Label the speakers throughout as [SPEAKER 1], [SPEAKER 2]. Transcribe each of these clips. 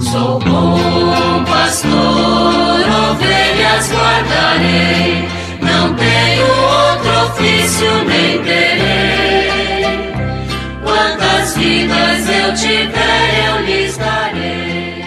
[SPEAKER 1] Sou bom pastor, ovelhas guardarei, não tenho outro ofício nem terei. Quantas vidas eu tiver, eu lhes darei.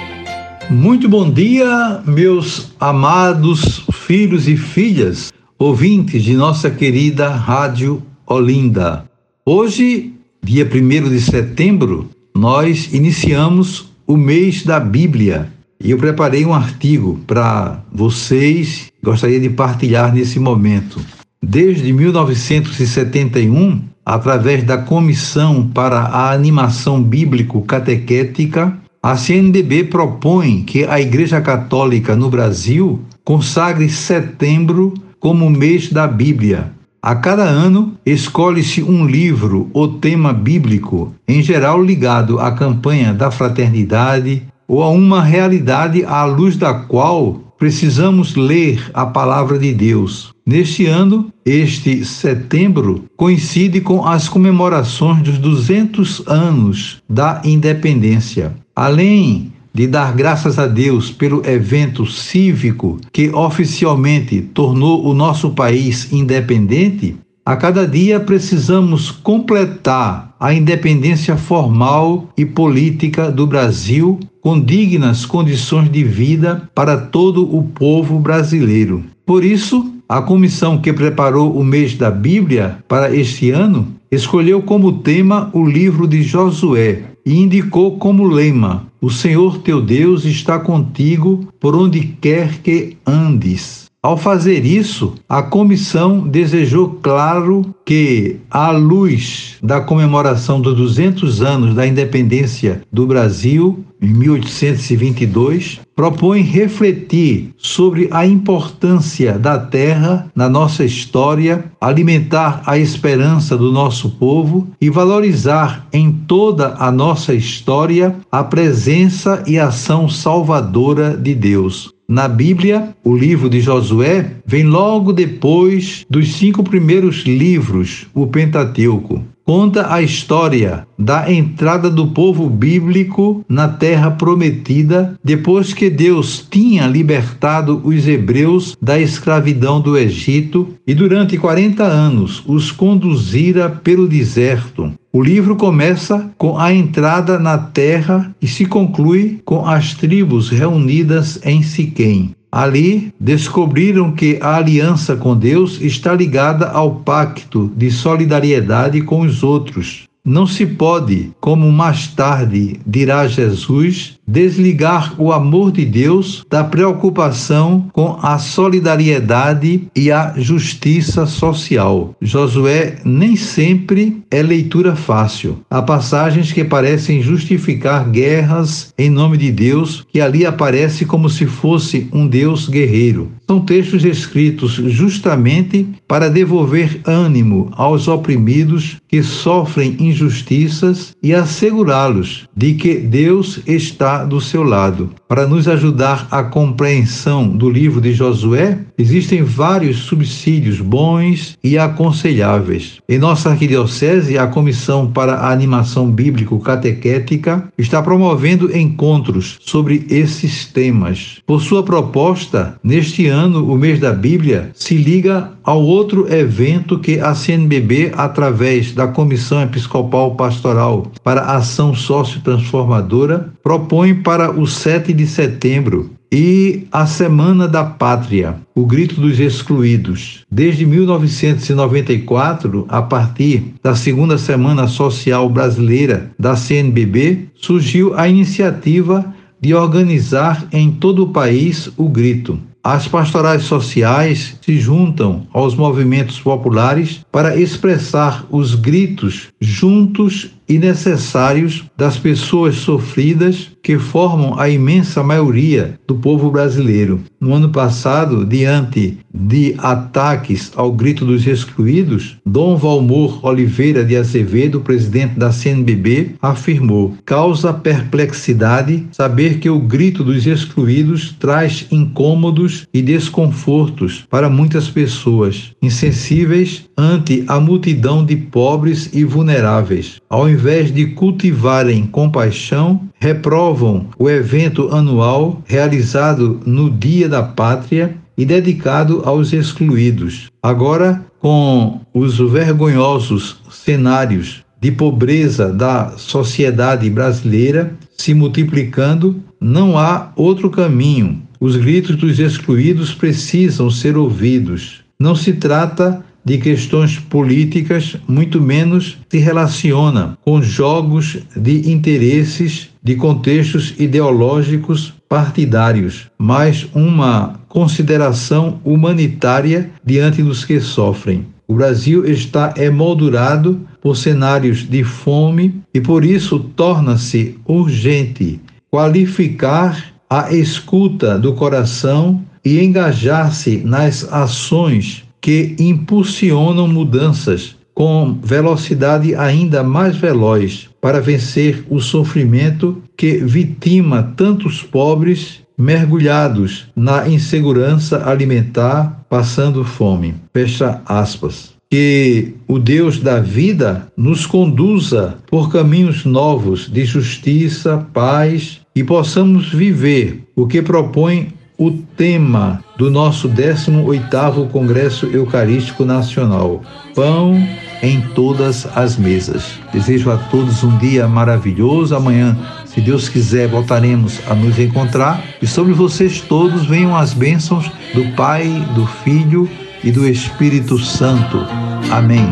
[SPEAKER 2] Muito bom dia, meus amados filhos e filhas, ouvintes de nossa querida Rádio Olinda. Hoje, dia 1 de setembro, nós iniciamos o mês da Bíblia. E eu preparei um artigo para vocês, gostaria de partilhar nesse momento. Desde 1971, através da Comissão para a Animação Bíblico Catequética, a CNBB propõe que a Igreja Católica no Brasil consagre setembro como mês da Bíblia, a cada ano, escolhe-se um livro ou tema bíblico, em geral ligado à campanha da fraternidade ou a uma realidade à luz da qual precisamos ler a palavra de Deus. Neste ano, este setembro coincide com as comemorações dos 200 anos da independência. Além de dar graças a Deus pelo evento cívico que oficialmente tornou o nosso país independente, a cada dia precisamos completar a independência formal e política do Brasil com dignas condições de vida para todo o povo brasileiro. Por isso, a comissão que preparou o mês da Bíblia para este ano escolheu como tema o livro de Josué, e indicou como lema: O Senhor teu Deus está contigo por onde quer que andes. Ao fazer isso, a comissão desejou claro que, à luz da comemoração dos 200 anos da independência do Brasil, em 1822, propõe refletir sobre a importância da terra na nossa história, alimentar a esperança do nosso povo e valorizar em toda a nossa história a presença e ação salvadora de Deus. Na Bíblia, o livro de Josué vem logo depois dos cinco primeiros livros, o Pentateuco conta a história da entrada do povo bíblico na terra prometida depois que Deus tinha libertado os hebreus da escravidão do Egito e durante 40 anos os conduzira pelo deserto. O livro começa com a entrada na terra e se conclui com as tribos reunidas em Siquém. Ali descobriram que a aliança com Deus está ligada ao pacto de solidariedade com os outros. Não se pode, como mais tarde dirá Jesus, desligar o amor de Deus da preocupação com a solidariedade e a justiça social. Josué nem sempre é leitura fácil. Há passagens que parecem justificar guerras em nome de Deus, que ali aparece como se fosse um Deus guerreiro. São textos escritos justamente para devolver ânimo aos oprimidos que sofrem injustiças e assegurá-los de que Deus está do seu lado. Para nos ajudar à compreensão do livro de Josué, existem vários subsídios bons e aconselháveis. Em nossa arquidiocese, a Comissão para a Animação Bíblico Catequética está promovendo encontros sobre esses temas. Por sua proposta, neste ano, o mês da Bíblia se liga ao outro evento que a CNBB, através da Comissão Episcopal Pastoral para Ação Sócio-Transformadora, propõe para o 7 de setembro e a Semana da Pátria, o Grito dos Excluídos. Desde 1994, a partir da Segunda Semana Social Brasileira da CNBB, surgiu a iniciativa de organizar em todo o país o grito. As pastorais sociais se juntam aos movimentos populares para expressar os gritos juntos e necessários das pessoas sofridas que formam a imensa maioria do povo brasileiro. No ano passado, diante de ataques ao grito dos excluídos, Dom Valmor Oliveira de Azevedo, presidente da CNBB, afirmou: causa perplexidade saber que o grito dos excluídos traz incômodos e desconfortos para muitas pessoas insensíveis ante a multidão de pobres e vulneráveis. Ao invés de cultivarem compaixão, reprovam o evento anual realizado no Dia da Pátria e dedicado aos excluídos. Agora, com os vergonhosos cenários de pobreza da sociedade brasileira se multiplicando, não há outro caminho. Os gritos dos excluídos precisam ser ouvidos. Não se trata de questões políticas, muito menos se relaciona com jogos de interesses de contextos ideológicos partidários, mas uma consideração humanitária diante dos que sofrem. O Brasil está emoldurado por cenários de fome e por isso torna-se urgente qualificar a escuta do coração e engajar-se nas ações que impulsionam mudanças com velocidade ainda mais veloz para vencer o sofrimento que vitima tantos pobres mergulhados na insegurança alimentar, passando fome. Fecha aspas. Que o Deus da vida nos conduza por caminhos novos de justiça, paz e possamos viver o que propõe o tema do nosso 18º Congresso Eucarístico Nacional: Pão em todas as mesas. Desejo a todos um dia maravilhoso. Amanhã, se Deus quiser, voltaremos a nos encontrar e sobre vocês todos venham as bênçãos do Pai, do Filho e do Espírito Santo. Amém.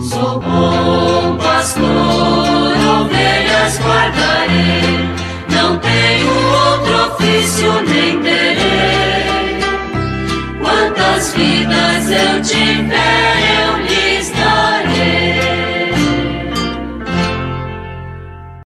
[SPEAKER 1] Sou bom pastor, ovelhas guardarei, não tenho outro ofício nem. Vidas eu tiver